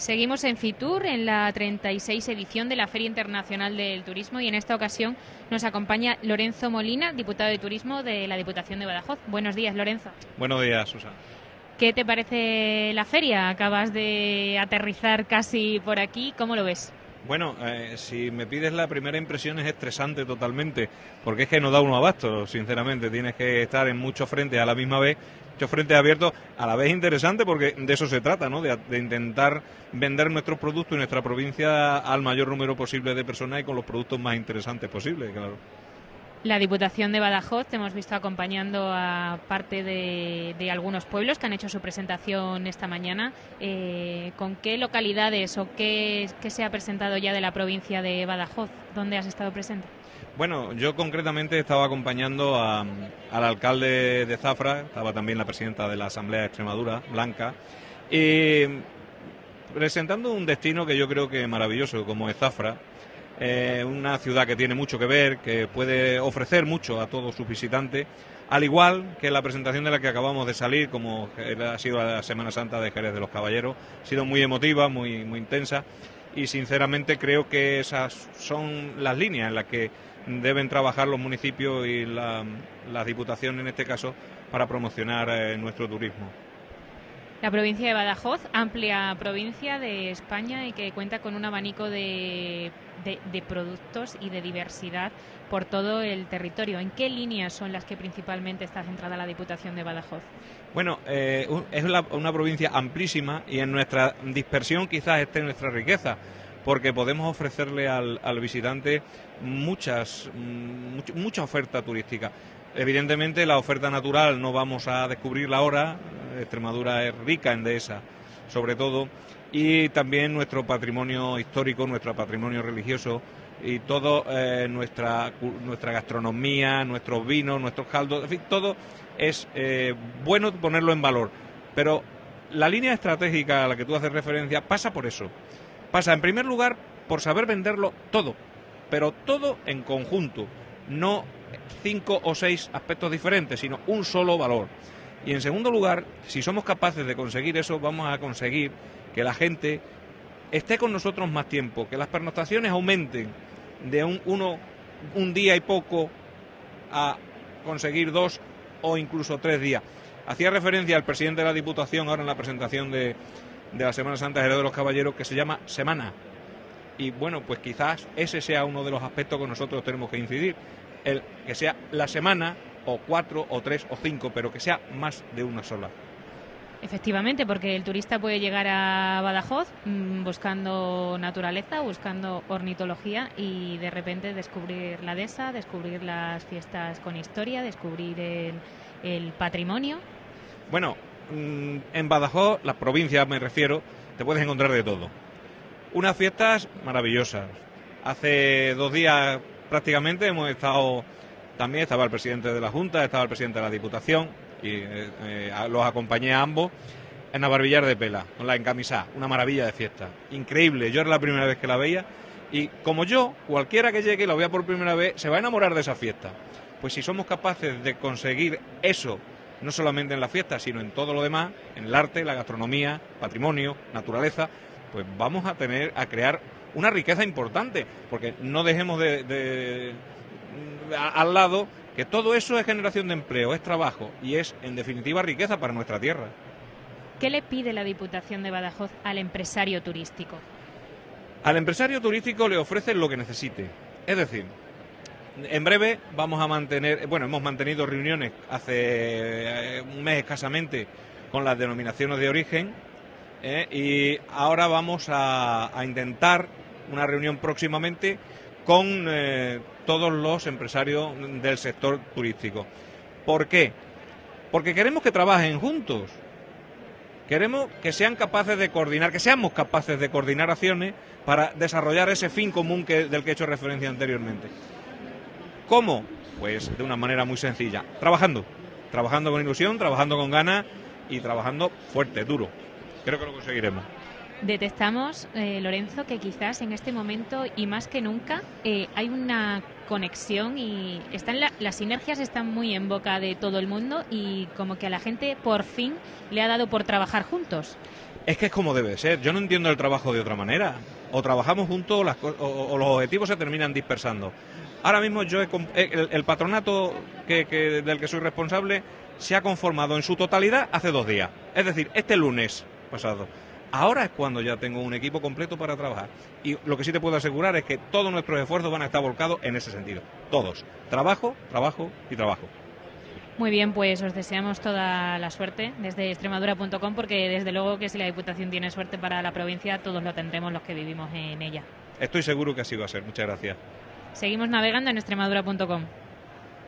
Seguimos en Fitur, en la 36 edición de la Feria Internacional del Turismo y en esta ocasión nos acompaña Lorenzo Molina, diputado de Turismo de la Diputación de Badajoz. Buenos días, Lorenzo. Buenos días, Susana. ¿Qué te parece la feria? Acabas de aterrizar casi por aquí. ¿Cómo lo ves? Bueno, eh, si me pides la primera impresión es estresante totalmente, porque es que no da uno abasto, sinceramente. Tienes que estar en muchos frentes a la misma vez, muchos frentes abiertos, a la vez interesante, porque de eso se trata, ¿no? De, de, intentar vender nuestros productos y nuestra provincia al mayor número posible de personas y con los productos más interesantes posibles, claro. La Diputación de Badajoz te hemos visto acompañando a parte de, algunos pueblos que han hecho su presentación esta mañana. Eh, ¿Con qué localidades o qué, se ha presentado ya de la provincia de Badajoz? ¿Dónde has estado presente? Bueno, yo concretamente estaba acompañando a, al alcalde de Zafra, estaba también la presidenta de la Asamblea de Extremadura, Blanca, y presentando un destino que yo creo que maravilloso, como es Zafra, eh, una ciudad que tiene mucho que ver, que puede ofrecer mucho a todos sus visitantes, al igual que la presentación de la que acabamos de salir, como ha sido la Semana Santa de Jerez de los Caballeros, ha sido muy emotiva, muy, intensa, y sinceramente creo que esas son las líneas en las que deben trabajar los municipios y la, las diputaciones en este caso para promocionar eh, nuestro turismo. La provincia de Badajoz, amplia provincia de España y que cuenta con un abanico de, productos y de diversidad por todo el territorio. ¿En qué líneas son las que principalmente está centrada la Diputación de Badajoz? Bueno, eh, es una provincia amplísima y en nuestra dispersión quizás esté nuestra riqueza porque podemos ofrecerle al, visitante muchas, much, mucha oferta turística. Evidentemente la oferta natural no vamos a descubrirla ahora, Extremadura es rica en dehesa, sobre todo, y también nuestro patrimonio histórico, nuestro patrimonio religioso y todo eh, nuestra nuestra gastronomía, nuestros vinos, nuestros caldos, en fin, todo es eh, bueno ponerlo en valor. Pero la línea estratégica a la que tú haces referencia pasa por eso. Pasa, en primer lugar, por saber venderlo todo, pero todo en conjunto, no cinco o seis aspectos diferentes, sino un solo valor. Y en segundo lugar, si somos capaces de conseguir eso, vamos a conseguir que la gente esté con nosotros más tiempo, que las pernoctaciones aumenten de un, uno, un día y poco a conseguir dos o incluso tres días. Hacía referencia al presidente de la Diputación ahora en la presentación de, de la Semana Santa de los Caballeros que se llama Semana. Y bueno, pues quizás ese sea uno de los aspectos que nosotros tenemos que incidir, el que sea la semana o cuatro o tres o cinco, pero que sea más de una sola. Efectivamente, porque el turista puede llegar a Badajoz mmm, buscando naturaleza, buscando ornitología y de repente descubrir la dehesa, descubrir las fiestas con historia, descubrir el, el patrimonio. Bueno, mmm, en Badajoz, la provincia me refiero, te puedes encontrar de todo. Unas fiestas maravillosas. Hace dos días prácticamente hemos estado, también estaba el presidente de la Junta, estaba el presidente de la Diputación, y eh, eh, los acompañé a ambos en Navarvillar de Pela, con la encamisada, una maravilla de fiesta, increíble, yo era la primera vez que la veía y como yo, cualquiera que llegue y la vea por primera vez se va a enamorar de esa fiesta. Pues si somos capaces de conseguir eso, no solamente en la fiesta, sino en todo lo demás, en el arte, la gastronomía, patrimonio, naturaleza, pues vamos a tener a crear una riqueza importante, porque no dejemos de, de, de al lado que todo eso es generación de empleo, es trabajo y es, en definitiva, riqueza para nuestra tierra. ¿Qué le pide la Diputación de Badajoz al empresario turístico? Al empresario turístico le ofrece lo que necesite. Es decir, en breve vamos a mantener, bueno, hemos mantenido reuniones hace un mes escasamente con las denominaciones de origen eh, y ahora vamos a, a, intentar una reunión próximamente con eh, todos los empresarios del sector turístico. ¿Por qué? Porque queremos que trabajen juntos. Queremos que sean capaces de coordinar, que seamos capaces de coordinar acciones para desarrollar ese fin común del que he hecho referencia anteriormente. ¿Cómo? Pues de una manera muy sencilla, trabajando, trabajando con ilusión, trabajando con ganas y trabajando fuerte, duro. Creo que lo conseguiremos. Detectamos, eh, Lorenzo, que quizás en este momento y más que nunca eh, hay una conexión y están la, las sinergias están muy en boca de todo el mundo y como que a la gente por fin le ha dado por trabajar juntos. Es que es como debe ser. Yo no entiendo el trabajo de otra manera. O trabajamos juntos o, los objetivos se terminan dispersando. Ahora mismo yo el, patronato del que soy responsable se ha conformado en su totalidad hace dos días. Es decir, este lunes pasado. Ahora es cuando ya tengo un equipo completo para trabajar. Y lo que sí te puedo asegurar es que todos nuestros esfuerzos van a estar volcados en ese sentido. Todos. Trabajo, trabajo y trabajo. Muy bien, pues os deseamos toda la suerte desde extremadura.com porque desde luego que si la Diputación tiene suerte para la provincia, todos lo tendremos los que vivimos en ella. Estoy seguro que así va a ser. Muchas gracias. Seguimos navegando en extremadura.com.